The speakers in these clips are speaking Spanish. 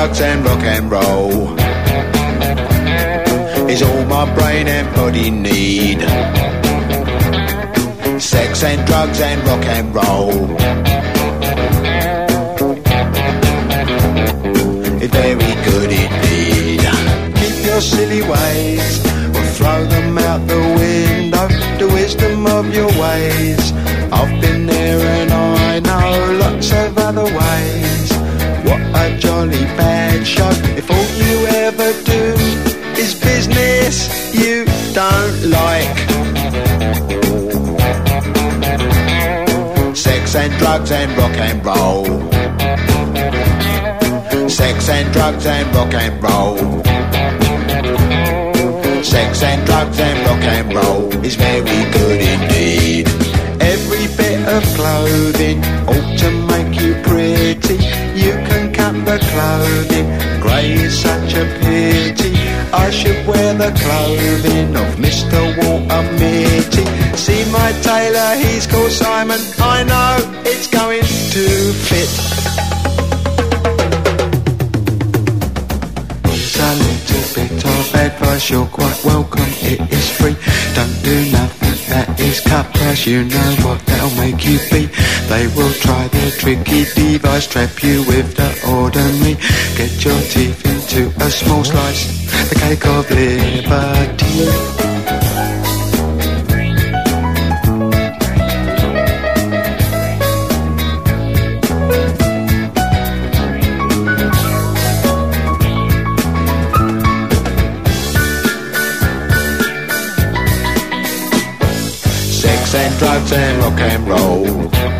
drugs and rock and roll is all my brain and body need. Sex and drugs and rock and roll. It's very good indeed. Keep your silly ways or throw them out the window. The wisdom of your ways. I've been there and a jolly bad show. If all you ever do is business you don't like. Sex and drugs and rock and roll. Sex and drugs and rock and roll. Sex and drugs and rock and roll is very good indeed. Every bit of clothing ought to clothing, grey is such a pity. I should wear the clothing of Mr. Walter Mitty. See my tailor, he's called Simon. I know it's going to fit. It's a little bit of advice, you're quite welcome, it is free. Don't do nothing that is cut price, you know what they'll make you be. They will try their tricky device, trap you with the ordinary. Get your teeth into a small slice, the cake of liberty. Sex and drugs and rock and roll.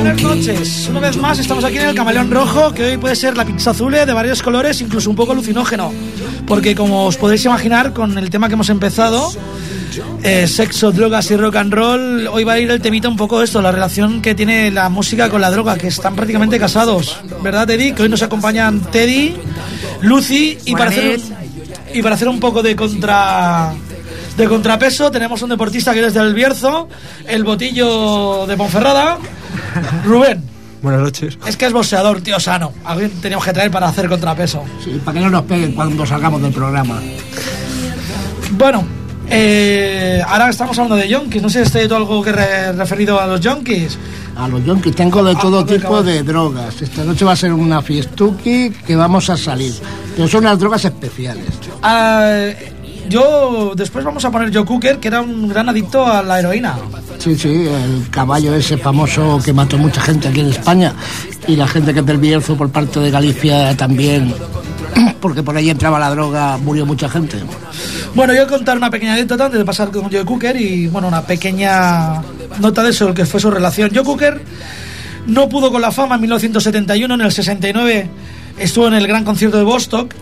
Buenas noches, una vez más estamos aquí en el Camaleón Rojo, que hoy puede ser la pizza azul de varios colores, incluso un poco alucinógeno, porque como os podéis imaginar con el tema que hemos empezado, eh, sexo, drogas y rock and roll, hoy va a ir el temita un poco esto, la relación que tiene la música con la droga, que están prácticamente casados, ¿verdad Teddy? Que hoy nos acompañan Teddy, Lucy y para hacer un, y para hacer un poco de contra de contrapeso tenemos un deportista que es del Bierzo, el botillo de Ponferrada, Rubén. Buenas noches. Es que es boxeador, tío sano. Alguien teníamos que traer para hacer contrapeso. Sí, para que no nos peguen cuando salgamos del programa. Bueno, eh, ahora estamos hablando de yonkis. No sé si hay todo algo que re- referido a los yonkis. A los yonkis tengo de Ah, todo tipo de drogas. Esta noche va a ser una fiestuki que vamos a salir. Pero son unas drogas especiales. Ah, yo después vamos a poner Joe Cooker, que era un gran adicto a la heroína. Sí, sí, el caballo ese famoso que mató mucha gente aquí en España. Y la gente que Bierzo por parte de Galicia también. Porque por ahí entraba la droga, murió mucha gente. Bueno, yo voy a contar una pequeña anécdota antes de pasar con Joe Cooker y, bueno, una pequeña nota de eso, que fue su relación. Joe Cooker no pudo con la fama en 1971, en el 69 estuvo en el gran concierto de Bostock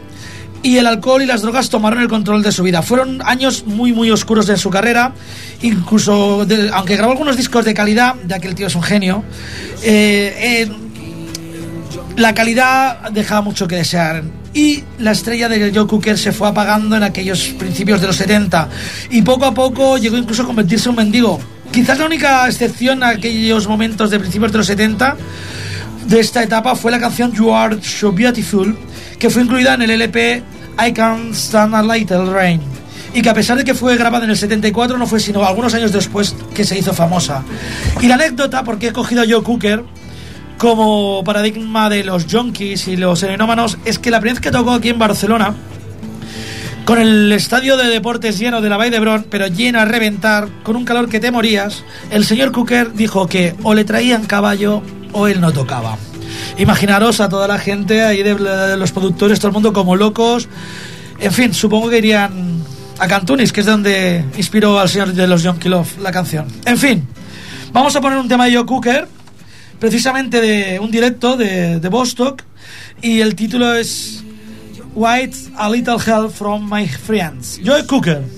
y el alcohol y las drogas tomaron el control de su vida. Fueron años muy, muy oscuros de su carrera, incluso, aunque grabó algunos discos de calidad, ya que el tío es un genio, eh, eh, la calidad dejaba mucho que desear. Y la estrella de Joe Cooker se fue apagando en aquellos principios de los 70. Y poco a poco llegó incluso a convertirse en un mendigo. Quizás la única excepción a aquellos momentos de principios de los 70 de esta etapa fue la canción You Are So Beautiful, que fue incluida en el LP I Can't Stand a Little Rain. y que a pesar de que fue grabada en el 74 no fue sino algunos años después que se hizo famosa. Y la anécdota, porque he cogido a Joe Cooker como paradigma de los junkies y los serenómanos, es que la primera vez que tocó aquí en Barcelona, con el estadio de deportes lleno de la Vall d'Hebron, pero lleno a reventar, con un calor que te morías, el señor Cooker dijo que o le traían caballo o él no tocaba. Imaginaros a toda la gente ahí de, los productores, todo el mundo como locos. En fin, supongo que irían a Cantunis, que es donde inspiró al señor de los John Love la canción. En fin, vamos a poner un tema de Joe Cooker, precisamente de un directo de, de Bostock, y el título es White A Little Help from My Friends. Joe Cooker.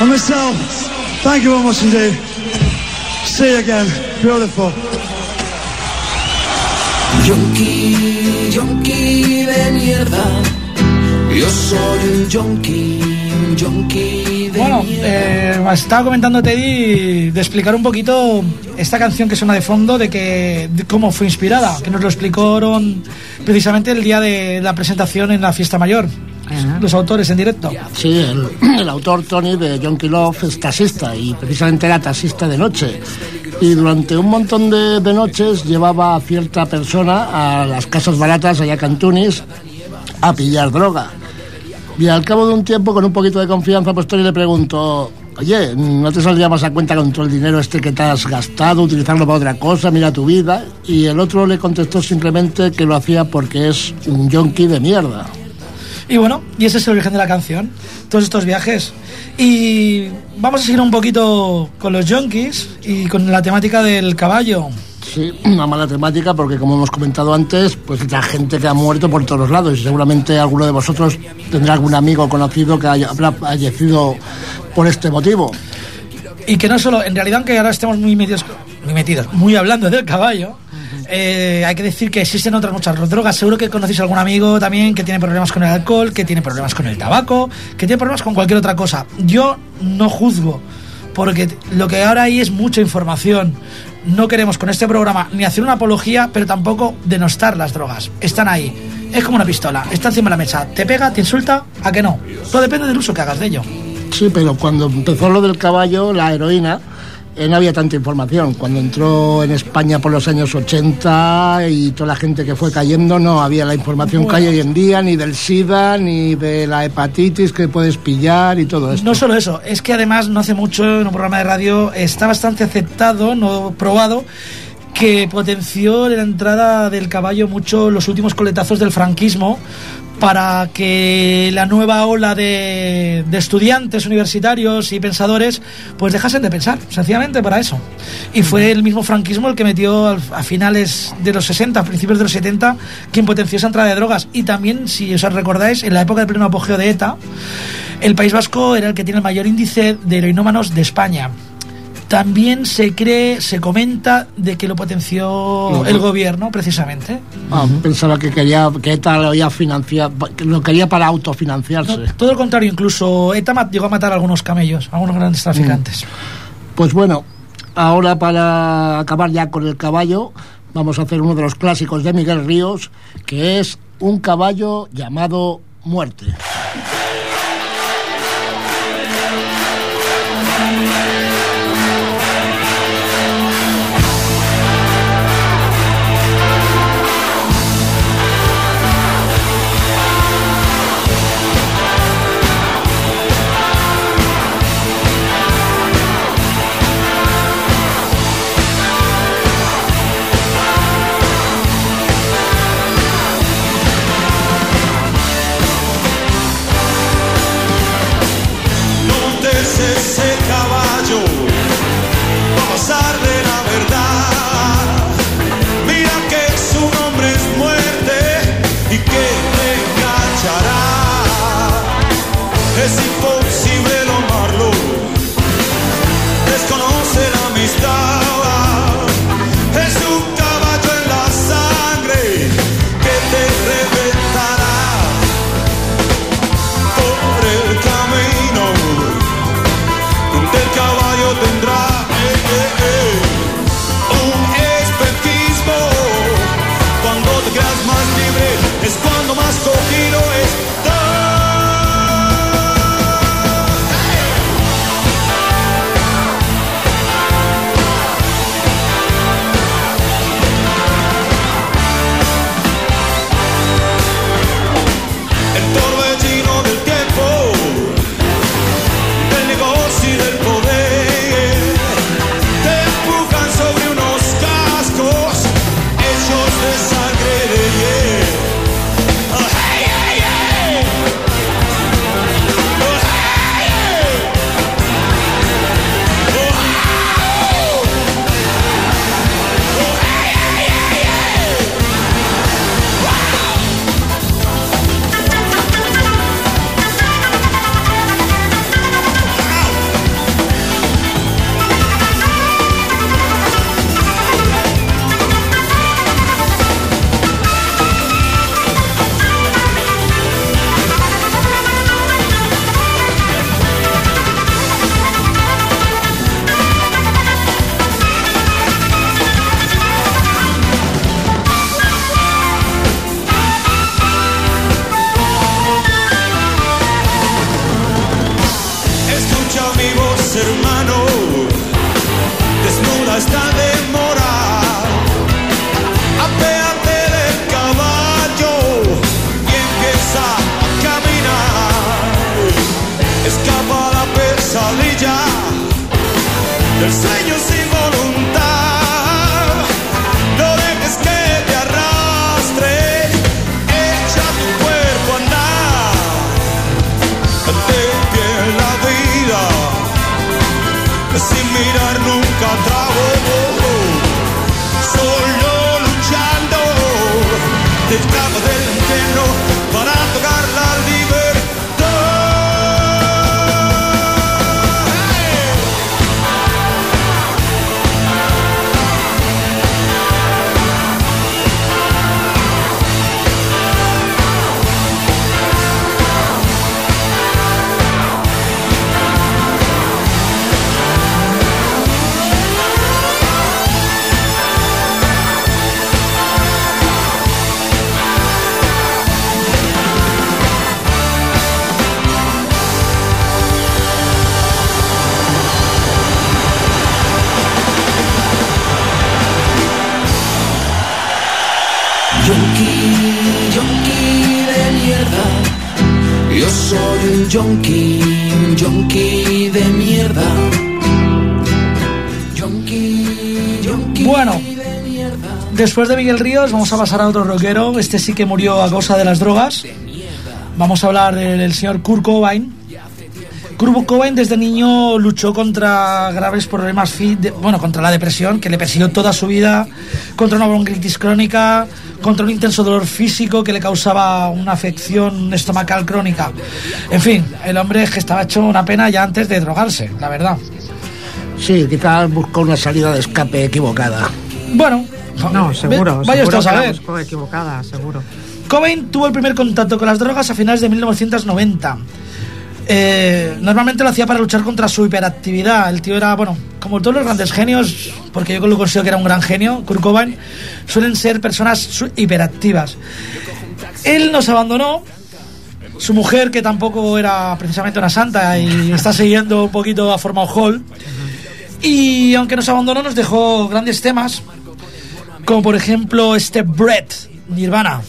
and myself, thank you very much indeed. See you again. Beautiful. Yonki, yonki de mierda. Yo soy un yonki, un yonki de Bueno, eh, estaba comentando Teddy de explicar un poquito esta canción que suena de fondo, de que de cómo fue inspirada, que nos lo explicaron precisamente el día de la presentación en la fiesta mayor. Los autores en directo. Sí, el, el autor Tony de John Love es taxista y precisamente era taxista de noche. Y durante un montón de, de noches llevaba a cierta persona a las casas baratas allá Cantunis a pillar droga. Y al cabo de un tiempo, con un poquito de confianza, pues Tony le preguntó, oye, ¿no te saldría más a cuenta con todo el dinero este que te has gastado, utilizarlo para otra cosa, mira tu vida? Y el otro le contestó simplemente que lo hacía porque es un yonki de mierda. Y bueno, y ese es el origen de la canción, todos estos viajes. Y vamos a seguir un poquito con los junkies y con la temática del caballo. Sí, una mala temática porque como hemos comentado antes, pues la gente que ha muerto por todos los lados y seguramente alguno de vosotros tendrá algún amigo conocido que haya, habrá fallecido por este motivo. Y que no solo, en realidad, aunque ahora estemos muy metidos, muy metidos, muy hablando del caballo, eh, hay que decir que existen otras muchas drogas. Seguro que conocéis algún amigo también que tiene problemas con el alcohol, que tiene problemas con el tabaco, que tiene problemas con cualquier otra cosa. Yo no juzgo, porque lo que ahora hay es mucha información. No queremos con este programa ni hacer una apología, pero tampoco denostar las drogas. Están ahí. Es como una pistola, está encima de la mesa. Te pega, te insulta, a que no. Todo depende del uso que hagas de ello. Sí, pero cuando empezó lo del caballo, la heroína, no había tanta información. Cuando entró en España por los años 80 y toda la gente que fue cayendo, no había la información que hay hoy en día, ni del SIDA, ni de la hepatitis que puedes pillar y todo esto. No solo eso, es que además no hace mucho en un programa de radio está bastante aceptado, no probado, que potenció la entrada del caballo mucho los últimos coletazos del franquismo para que la nueva ola de, estudiantes universitarios y pensadores pues dejasen de pensar, sencillamente para eso. Y fue el mismo franquismo el que metió a finales de los 60, a principios de los 70, quien potenció esa entrada de drogas. Y también, si os recordáis, en la época del pleno apogeo de ETA, el País Vasco era el que tiene el mayor índice de heroinómanos de España también se cree, se comenta de que lo potenció el gobierno, precisamente. Ah, pensaba que quería que ETA lo, había financia- que lo quería para autofinanciarse. No, todo lo contrario, incluso ETA llegó a matar a algunos camellos, a algunos grandes traficantes. Pues bueno, ahora para acabar ya con el caballo, vamos a hacer uno de los clásicos de Miguel Ríos, que es un caballo llamado Muerte. Yonki, un yonki de mierda. Yonki, yonki Bueno. de mierda. Después de Miguel Ríos vamos a pasar a otro rockero. Este sí que murió a causa de las drogas. Vamos a hablar del, del señor Kurt Cobain. Cobain desde niño luchó contra graves problemas, de- bueno, contra la depresión que le persiguió toda su vida, contra una bronquitis crónica, contra un intenso dolor físico que le causaba una afección estomacal crónica. En fin, el hombre es que estaba hecho una pena ya antes de drogarse, la verdad. Sí, quizás buscó una salida de escape equivocada. Bueno, No, seguro. ve- vaya seguro usted a saber. buscó equivocada, seguro. Cobain tuvo el primer contacto con las drogas a finales de 1990. Eh, normalmente lo hacía para luchar contra su hiperactividad. El tío era, bueno, como todos los grandes genios, porque yo lo considero que era un gran genio, Kurt Cobain, suelen ser personas hiperactivas. Él nos abandonó. Su mujer, que tampoco era precisamente una santa y está siguiendo un poquito a forma Hall. Y aunque nos abandonó, nos dejó grandes temas, como por ejemplo este Brett, Nirvana.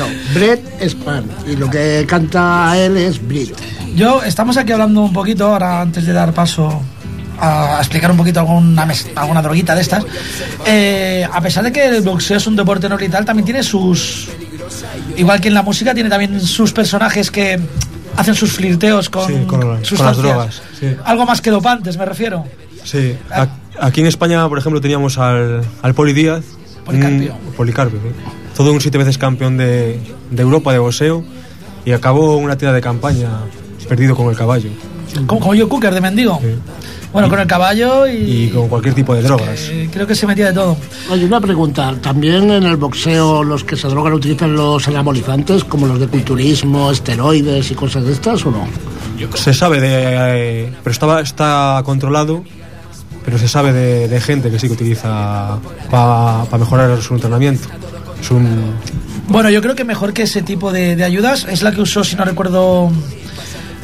No, Brett es pan. Y lo que canta él es Brit. Yo, estamos aquí hablando un poquito, ahora antes de dar paso a explicar un poquito alguna, mes- alguna droguita de estas. Eh, a pesar de que el boxeo es un deporte noble y tal, también tiene sus. Igual que en la música, tiene también sus personajes que hacen sus flirteos con, Sí, con- con las drogas, sí. Algo más que dopantes, me refiero. Sí, aquí en España, por ejemplo, teníamos al, al Poli Díaz. Policarpio. un- Policarpio, sí. Todo un siete veces campeón de, de Europa de boxeo y acabó una tira de campaña perdido con el caballo Como, como yo, Cooker de mendigo. Sí. Bueno, con el caballo y. y con cualquier tipo de drogas. eh, creo que se metía de todo. Oye, una pregunta. ¿También en el boxeo los que se drogan utilizan los anabolizantes, como los de culturismo, esteroides y cosas de estas, o no? Se sabe de... eh, pero estaba, está controlado, pero se sabe de, de gente que sí que utiliza para mejorar su entrenamiento. Es un... Bueno, yo creo que mejor que ese tipo de, de ayudas es la que usó, si no recuerdo.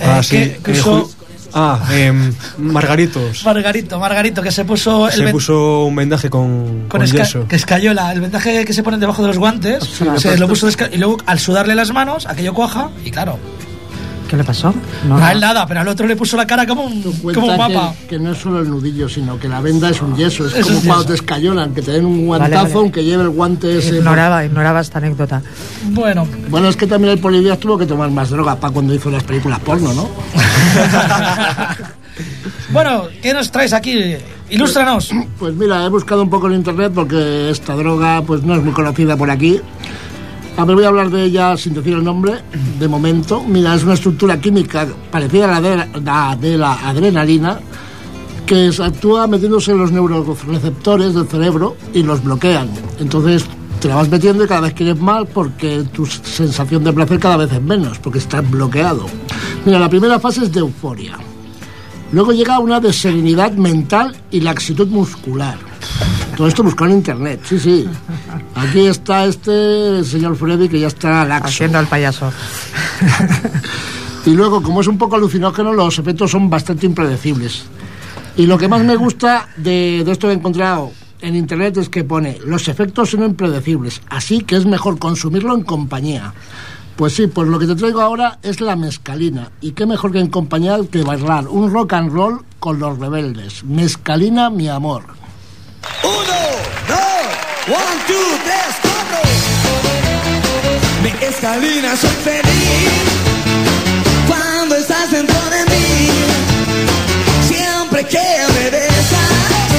eh, ah, sí, que, que eh, usó ah, em, Margaritos. Margarito, Margarito, que se puso el Se puso un vendaje con, con con esca- yeso. que escayola, el vendaje que se ponen debajo de los guantes, se lo puso y luego al sudarle las manos, aquello cuaja, y claro, ¿Qué le pasó? no, a él nada, pero al otro le puso la cara como un, como un mapa. Que, que no es solo el nudillo, sino que la venda es un yeso. Es como es cuando yeso. te escayolan, que te den un guantazo, Vale, vale. aunque lleve el guante ese. Ignoraba, ignoraba esta anécdota. Bueno, Bueno, es que también el Polivías tuvo que tomar más droga para cuando hizo las películas porno, ¿no? bueno, ¿qué nos traes aquí? Ilústranos. Pues mira, he buscado un poco en internet porque esta droga pues no es muy conocida por aquí. A ver, voy a hablar de ella sin decir el nombre, de momento. Mira, es una estructura química parecida a la de la, adrenalina, que actúa metiéndose en los neuroreceptores del cerebro y los bloquean. Entonces te la vas metiendo y cada vez quieres más porque tu sensación de placer cada vez es menos, porque estás bloqueado. Mira, la primera fase es de euforia. Luego llega una de serenidad mental y laxitud muscular. Todo esto buscado en internet, sí, sí. Aquí está este señor Freddy que ya está laxo. Haciendo al payaso. Y luego, como es un poco alucinógeno, los efectos son bastante impredecibles. Y lo que más me gusta de, de esto que he encontrado en internet es que pone, los efectos son impredecibles, así que es mejor consumirlo en compañía. Pues sí, pues lo que te traigo ahora es la mezcalina. Y qué mejor que en compañía que bailar un rock and roll con los rebeldes. Mezcalina, mi amor. Uno, dos, one, two, tres, cuatro. Mi escalina, soy feliz cuando estás dentro de mí. Siempre que me besas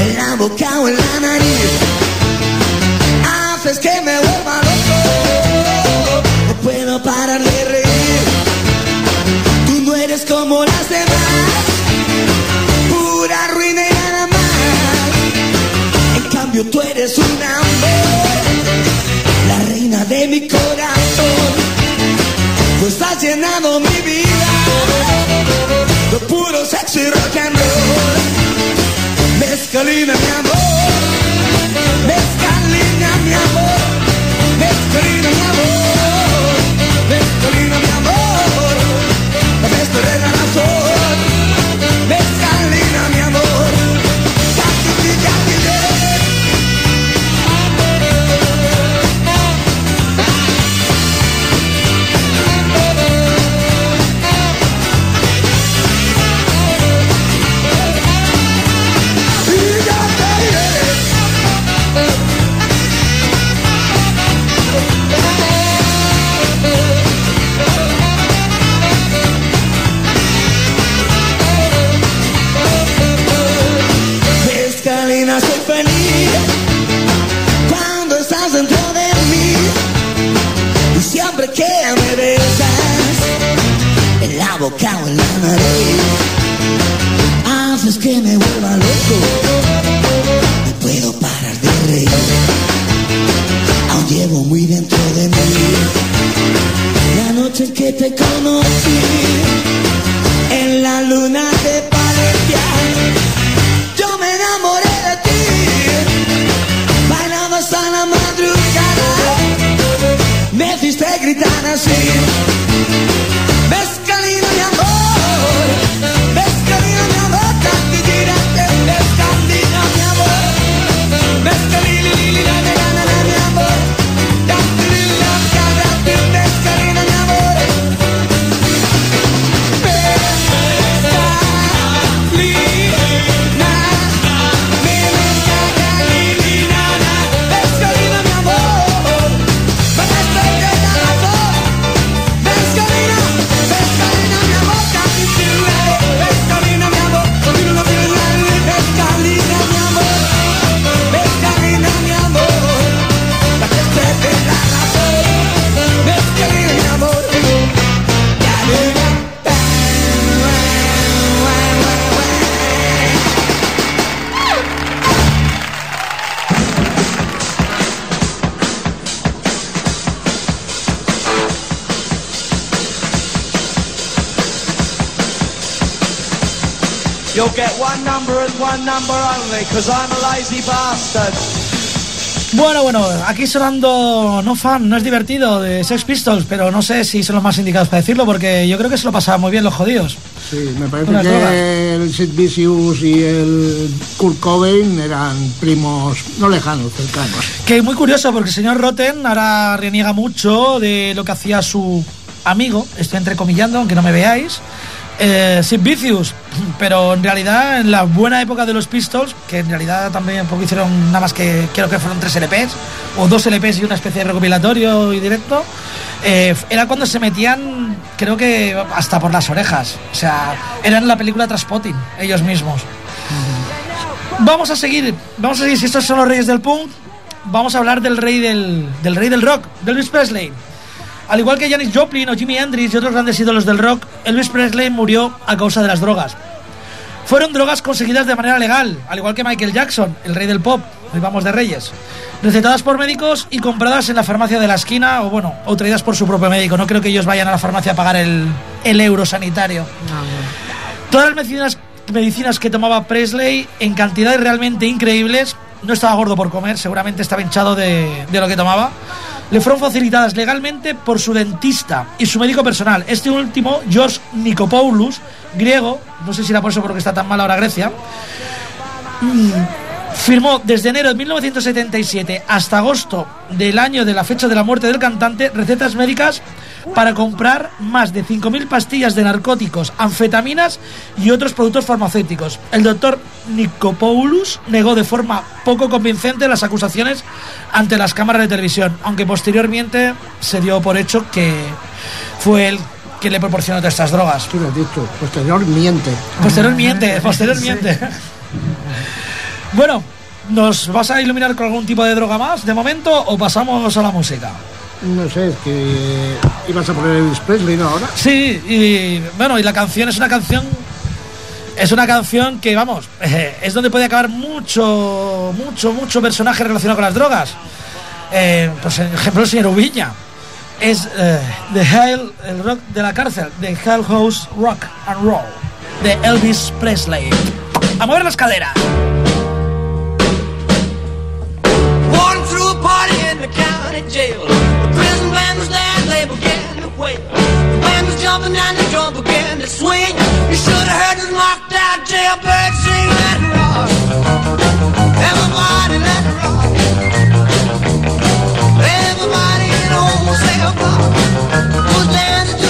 en la boca o en la nariz, haces que me vuelva cambio tú eres un amor, la reina de mi corazón. Tú estás llenando mi vida de puro sexo y rock and roll. Mezcalina mi amor, cause I'm a lazy bastard. Bueno, bueno, aquí sonando No Fan, no es divertido, de Sex Pistols, pero no sé si son los más indicados para decirlo, porque yo creo que se lo pasaban muy bien los jodidos. Sí, me parece Unas que drogas. el Sid Vicious y el Kurt Cobain eran primos no lejanos, cercanos. Que muy curioso, porque el señor Rotten ahora reniega mucho de lo que hacía su amigo, estoy entrecomillando, aunque no me veáis, eh, Sid Vicious, pero en realidad en la buena época de los Pistols, que en realidad también poco hicieron nada más que, creo que fueron tres LPs, o dos LPs y una especie de recopilatorio y directo, eh, era cuando se metían, creo que hasta por las orejas, o sea, eran la película Traspotting, ellos mismos. Vamos a seguir, vamos a seguir, si estos son los reyes del punk, vamos a hablar del rey del, del rey del rock, Elvis Presley. Al igual que Janis Joplin o Jimi Hendrix y otros grandes ídolos del rock, Elvis Presley murió a causa de las drogas. Fueron drogas conseguidas de manera legal, al igual que Michael Jackson, el rey del pop, hoy vamos de reyes, recetadas por médicos y compradas en la farmacia de la esquina o bueno, o traídas por su propio médico. No creo que ellos vayan a la farmacia a pagar el, el euro sanitario. Todas las medicinas, medicinas que tomaba Presley en cantidades realmente increíbles, no estaba gordo por comer, seguramente estaba hinchado de, de lo que tomaba, le fueron facilitadas legalmente por su dentista y su médico personal. Este último, George Nikopoulos, griego, no sé si era por eso porque está tan mal ahora Grecia, mm, firmó desde enero de 1977 hasta agosto del año de la fecha de la muerte del cantante recetas médicas para comprar más de 5.000 pastillas de narcóticos, anfetaminas y otros productos farmacéuticos. El doctor Nikopoulos negó de forma poco convincente las acusaciones ante las cámaras de televisión, aunque posteriormente se dio por hecho que fue él quien le proporcionó todas estas drogas. Tú lo has dicho, posterior miente. Posteriormente, posteriormente. Bueno, ¿nos vas a iluminar con algún tipo de droga más de momento o pasamos a la música? No sé, es que ibas a poner Elvis Presley, ¿no? Ahora. Sí, y bueno, y la canción es una canción. Es una canción que, vamos, eh, es donde puede acabar mucho, mucho, mucho personaje relacionado con las drogas. Eh, pues, por ejemplo, el señor Ubiña. Es eh, The Hell, el rock de la cárcel, The Hell House Rock and Roll, de Elvis Presley. A mover las caderas. Walking through a party in the county jail. The band was there, they began to wail. The band was jumping and the drum began to swing. You should have heard this knocked out jailbird sing let it rock. Everybody let it rock. Everybody in the whole cell block was dancing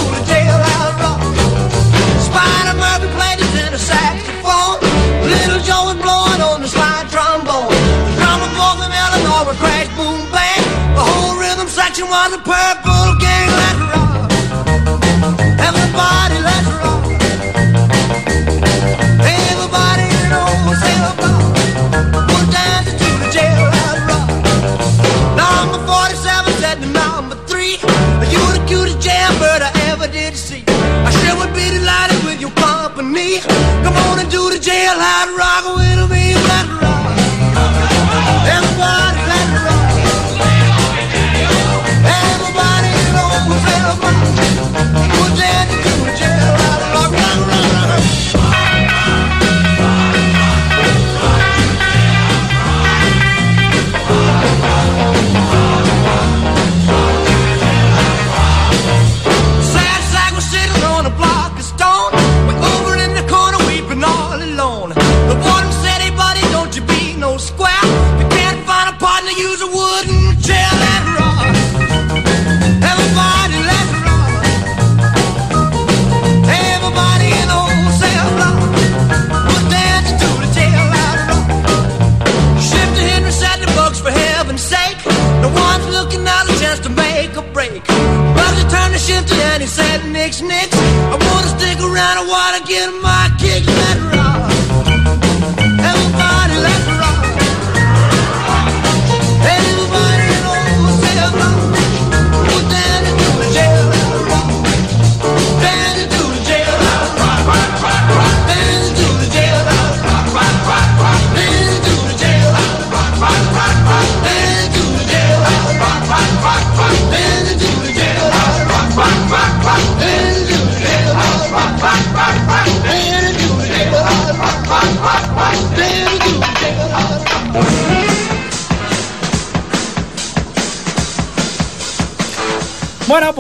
purple. Let's rock. To the jailhouse rock. Number 47 said to number 3 You the cutest I ever did see I sure would be delighted with your company Come on and do the jailhouse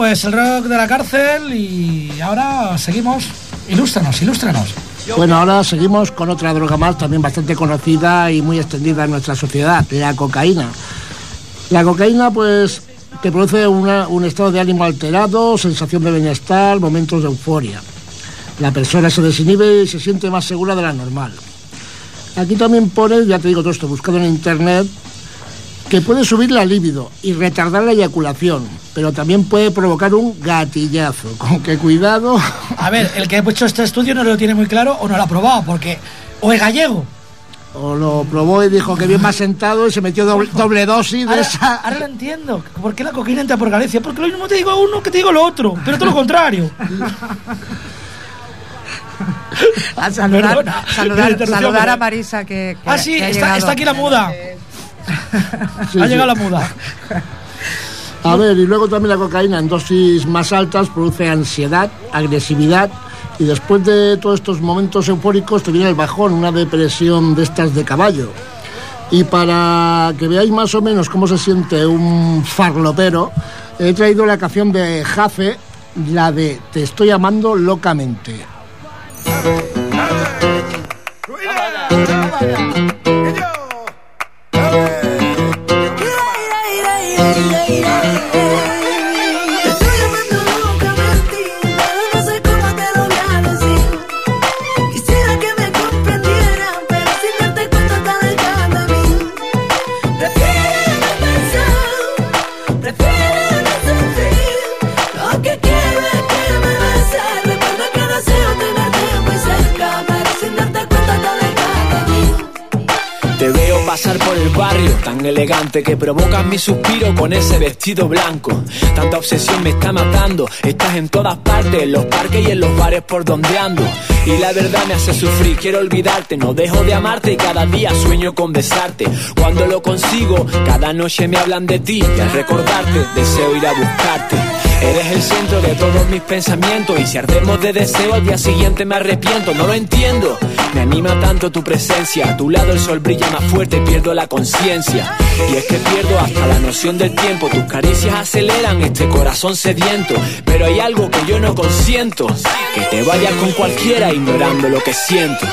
pues el rock de la cárcel y ahora seguimos. Ilústranos, ilústranos. Bueno, ahora seguimos con otra droga más también bastante conocida y muy extendida en nuestra sociedad, la cocaína. La cocaína, pues, te produce un estado de ánimo alterado, sensación de bienestar, momentos de euforia. La persona se desinhibe y se siente más segura de la normal. Aquí también pone, ya te digo todo esto, buscado en internet, que puede subir la libido y retardar la eyaculación, pero también puede provocar un gatillazo. Con que cuidado. A ver, el que ha hecho este estudio no lo tiene muy claro o no lo ha probado, porque o es gallego. O lo probó y dijo que bien más sentado y se metió doble, doble dosis de Ahora, esa. ahora lo entiendo. ¿Por qué la cocaína entra por Galicia? Porque lo mismo te digo a uno que te digo lo otro, pero todo lo contrario. A saludar, Perdona, saludar, interrupción, saludar a Marisa que, que- Ah, sí, que ha está, está aquí la muda. Sí, ha sí. llegado la muda. A ver, y luego también la cocaína en dosis más altas produce ansiedad, agresividad y después de todos estos momentos eufóricos te viene el bajón, una depresión de estas de caballo. Y para que veáis más o menos cómo se siente un farlopero, he traído la canción de Jafe, la de Te estoy amando locamente. Tan elegante que provocas mi suspiro con ese vestido blanco. Tanta obsesión me está matando. Estás en todas partes, en los parques y en los bares por donde ando. Y la verdad me hace sufrir, quiero olvidarte, no dejo de amarte y cada día sueño con besarte. Cuando lo consigo, cada noche me hablan de ti y al recordarte deseo ir a buscarte. Eres el centro de todos mis pensamientos y si ardemos de deseo al día siguiente me arrepiento, no lo entiendo. Me anima tanto tu presencia, a tu lado el sol brilla más fuerte pierdo la conciencia. Y es que pierdo hasta la noción del tiempo, tus caricias aceleran este corazón sediento. Pero hay algo que yo no consiento, que te vayas con cualquiera ignorando lo que siento.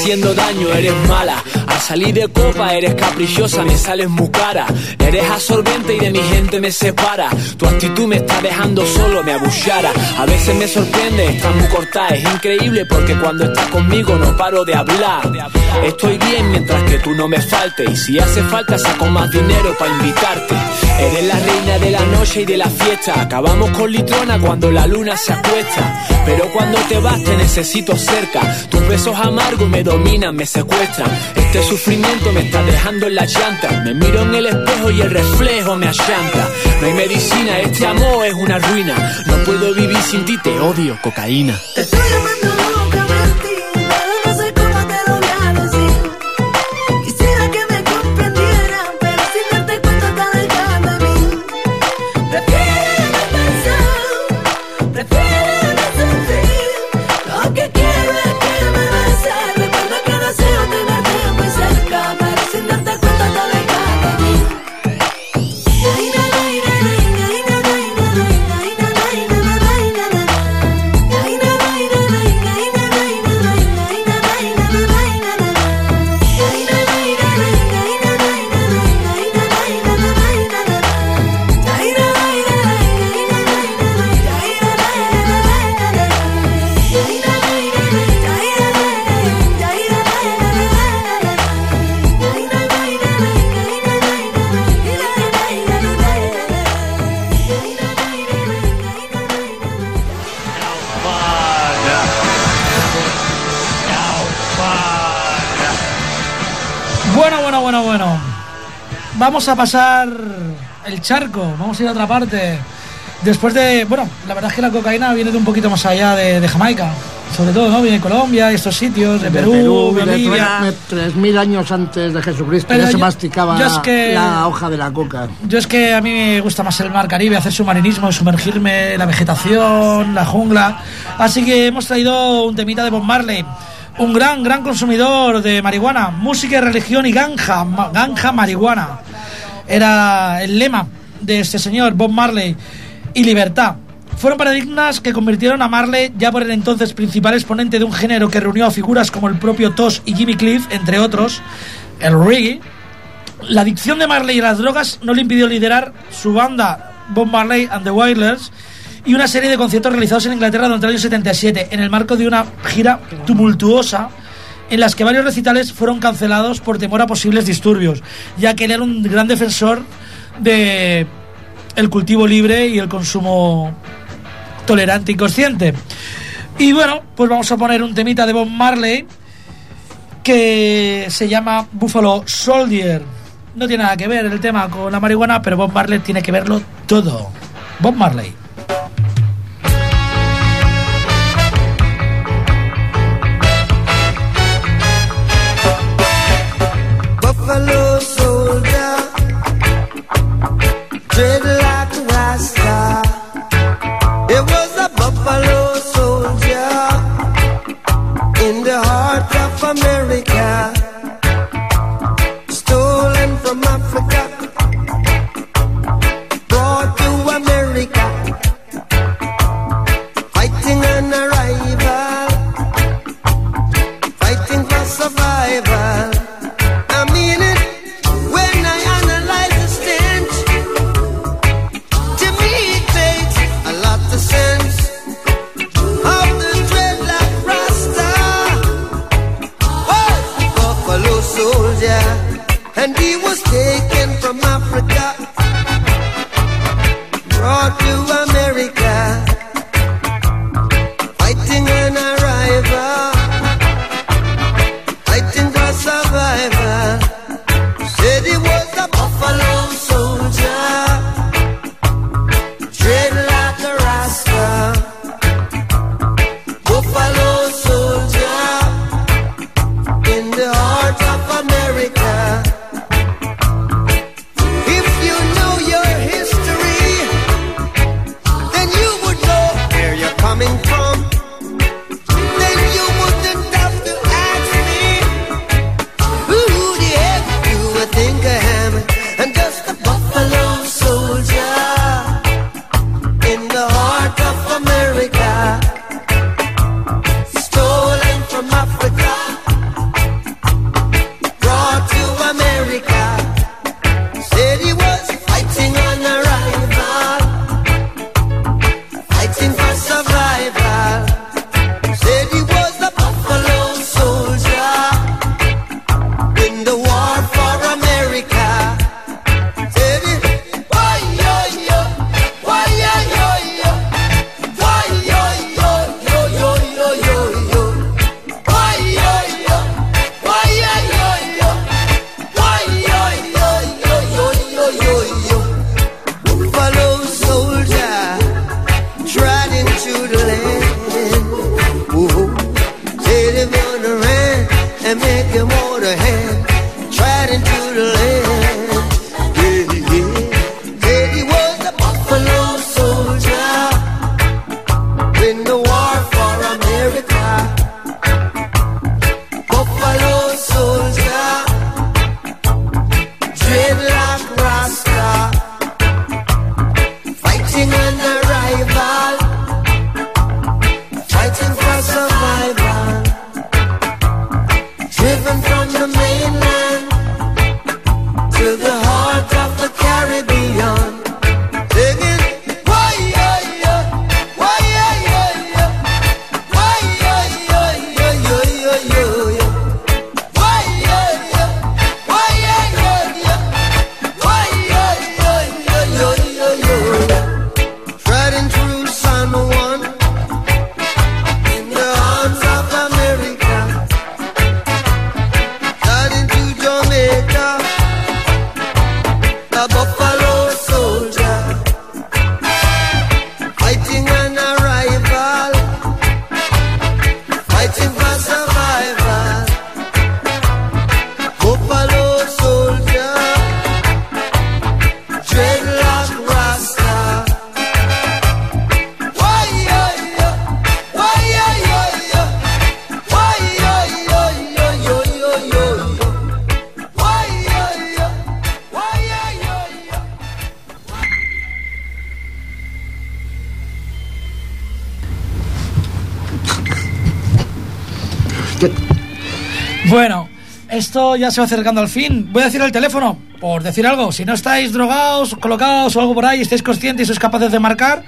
Haciendo daño, eres mala. Al salir de copa eres caprichosa, me sales muy cara. Eres absorbente y de mi gente me separa. Tu actitud me está dejando solo, me abuchara. A veces me sorprende, estás muy corta, es increíble porque cuando estás conmigo no paro de hablar. Estoy bien mientras que tú no me faltes. Y si hace falta saco más dinero para invitarte. Eres la reina de la noche y de la fiesta. Acabamos con litrona cuando la luna se acuesta. Pero cuando te vas te necesito cerca. Tus besos amargos me dominan, me secuestran. Este sufrimiento me está dejando en la llanta. Me miro en el espejo y el reflejo me achanta. No hay medicina, este amor es una ruina. No puedo vivir sin ti, te odio, cocaína. Vamos a pasar el charco, vamos a ir a otra parte. Después de. Bueno, la verdad es que la cocaína viene de un poquito más allá de, de Jamaica. sobre todo, ¿no? Viene de Colombia, estos sitios, de, Perú, Perú, de Bolivia. tre- tres mil años antes de Jesucristo Pero ya se yo- masticaba yo es que- la hoja de la coca. Yo es que a mí me gusta más el mar Caribe, hacer submarinismo, sumergirme, la vegetación, la jungla. Así que hemos traído un temita de Bob Marley. Un gran, gran consumidor de marihuana, música religión y ganja, ma- ganja marihuana. Era el lema de este señor, Bob Marley, y libertad. Fueron paradigmas que convirtieron a Marley ya por el entonces principal exponente de un género que reunió a figuras como el propio Tosh y Jimmy Cliff, entre otros, el reggae, la adicción de Marley a las drogas no le impidió liderar su banda Bob Marley and the Wailers y una serie de conciertos realizados en Inglaterra durante el año 77 en el marco de una gira tumultuosa en las que varios recitales fueron cancelados por temor a posibles disturbios, ya que él era un gran defensor de el cultivo libre y el consumo tolerante y consciente. Y bueno, pues vamos a poner un temita de Bob Marley que se llama Buffalo Soldier. No tiene nada que ver el tema con la marihuana, pero Bob Marley tiene que verlo todo. Bob Marley. straight like a star. It was a buffalo. Esto ya se va acercando al fin. Voy a decir el teléfono, por decir algo. Si no estáis drogados, colocados o algo por ahí, estáis conscientes y sois capaces de marcar,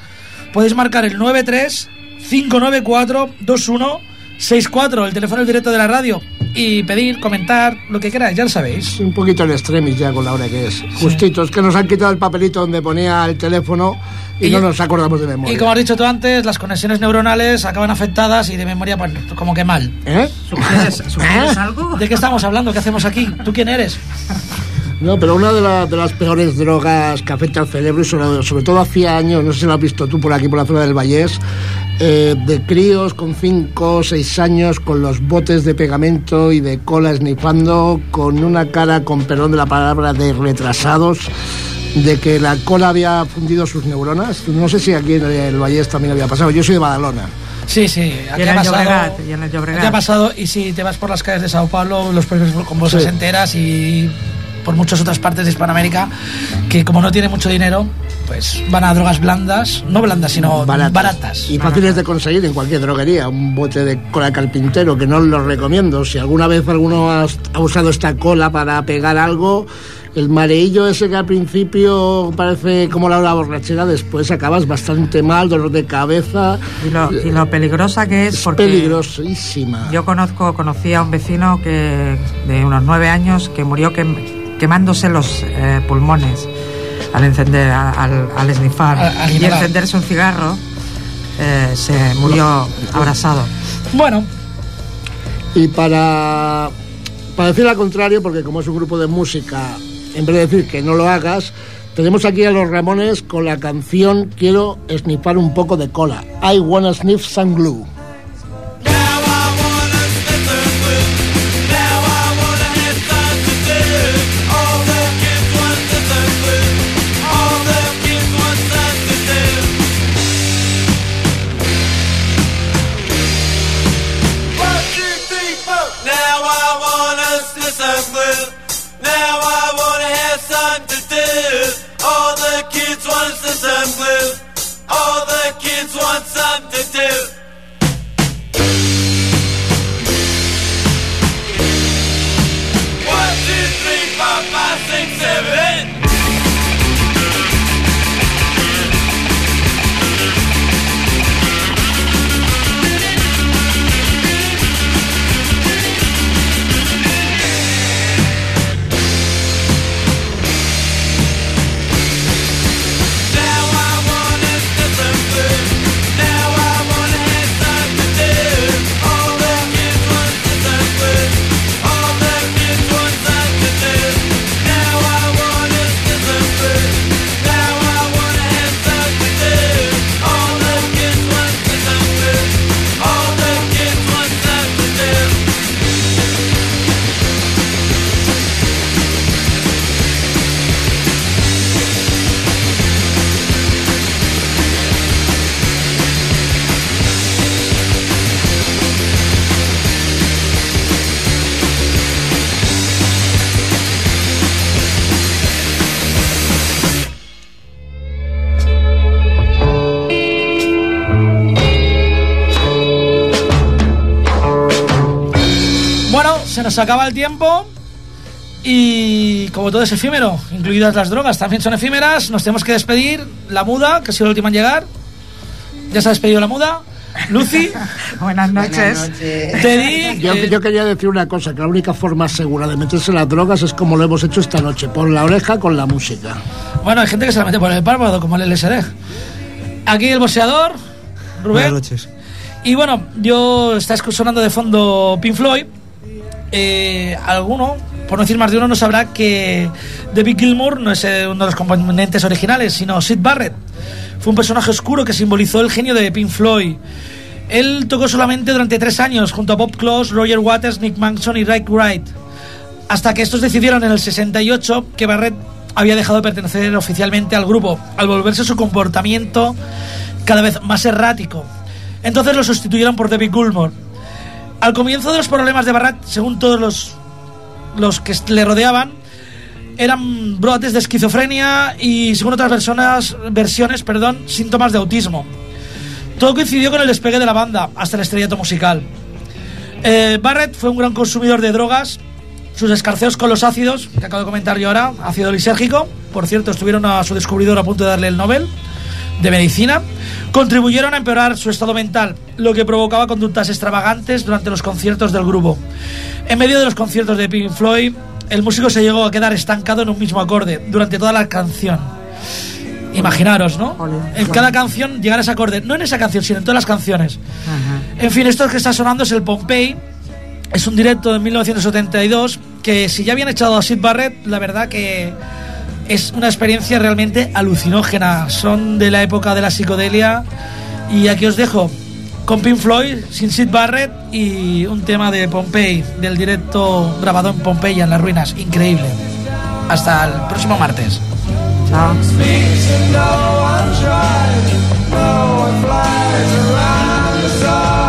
podéis marcar el 93 594 2164, el teléfono directo de la radio, y pedir, comentar, lo que queráis, ya lo sabéis. Un poquito en extremis ya con la hora que es. Justito, es que nos han quitado el papelito donde ponía el teléfono y, Y- no nos acordamos de memoria. Y como has dicho tú antes, las conexiones neuronales acaban afectadas y de memoria, pues, como que mal. ¿Eh? ¿Sugieres, sugieres algo? ¿De qué estamos hablando? ¿Qué hacemos aquí? ¿Tú quién eres? No, pero una de, la- de las peores drogas que afecta al cerebro, y sobre, sobre todo hacía años, no sé si lo has visto tú por aquí, por la zona del Vallés, eh, de críos con 5 o 6 años, con los botes de pegamento y de cola esnifando, con una cara, con perdón de la palabra, de retrasados, de que la cola había fundido sus neuronas. No sé si aquí en el Vallés también había pasado. Yo soy de Badalona. Sí, sí, Y aquí en ha el pasado. Llobregat, y en el Llobregat. Aquí ha pasado, y si te vas por las calles de Sao Paulo, los precios con bolsas Sí. enteras y por muchas otras partes de Hispanoamérica, que como no tiene mucho dinero, pues van a drogas blandas, no blandas, sino baratas. Y fáciles de conseguir en cualquier droguería. Un bote de cola carpintero, que no lo recomiendo. Si alguna vez alguno ha, ha usado esta cola para pegar algo, el mareillo ese que al principio parece como la hora borrachera, después acabas bastante mal, dolor de cabeza. Y lo, y lo peligrosa que es, Es porque peligrosísima. yo conozco, conocí a un vecino que de unos nueve años que murió quem- quemándose los eh, pulmones al encender, al, al esnifar Al- al y encenderse un cigarro. eh, se murió abrasado. Bueno, Y para, para decir al contrario, porque como es un grupo de música, en vez de decir que no lo hagas, tenemos aquí a los Ramones con la canción Quiero snifar un poco de cola. I wanna sniff some glue. Do. Se nos acaba el tiempo. Y como todo es efímero, incluidas las drogas, también son efímeras, nos tenemos que despedir. La muda, que ha sido la última en llegar. Ya se ha despedido la muda. Lucy, Buenas noches. Teddy. Yo, eh, yo quería decir una cosa, que la única forma segura de meterse las drogas es como lo hemos hecho esta noche, por la oreja con la música. Bueno, hay gente que se la mete por el párpado, como el LSD. Aquí el boxeador, Rubén. Buenas noches. Y bueno, yo está sonando de fondo Pink Floyd. Eh, alguno, por no decir más de uno, no sabrá que David Gilmour no es eh, uno de los componentes originales, sino Sid Barrett. Fue un personaje oscuro que simbolizó el genio de Pink Floyd. Él tocó solamente durante tres años junto a Bob Close, Roger Waters, Nick Manson y Rick Wright. Hasta que estos decidieron en el 68 que Barrett había dejado de pertenecer oficialmente al grupo, al volverse su comportamiento cada vez más errático. Entonces lo sustituyeron por David Gilmour. Al comienzo de los problemas de Barrett, según todos los, los que le rodeaban, eran brotes de esquizofrenia y, según otras personas, versiones, perdón, síntomas de autismo. Todo coincidió con el despegue de la banda hasta el estrellato musical. Eh, Barrett fue un gran consumidor de drogas. Sus escarceos con los ácidos, que acabo de comentar yo ahora, ácido lisérgico, por cierto, estuvieron a su descubridor a punto de darle el Nobel de Medicina, contribuyeron a empeorar su estado mental, lo que provocaba conductas extravagantes durante los conciertos del grupo. En medio de los conciertos de Pink Floyd, el músico se llegó a quedar estancado en un mismo acorde durante toda la canción. Imaginaros, ¿no? En cada canción llegar a ese acorde, no en esa canción, sino en todas las canciones. En fin, esto que está sonando es el Pompey. Es un directo de 1972 que si ya habían echado a Sid Barrett, la verdad que es una experiencia realmente alucinógena. Son de la época de la psicodelia y aquí os dejo con Pink Floyd, sin Sid Barrett y un tema de Pompey, del directo grabado en Pompeya, en las ruinas. Increíble. Hasta el próximo martes. Chao. No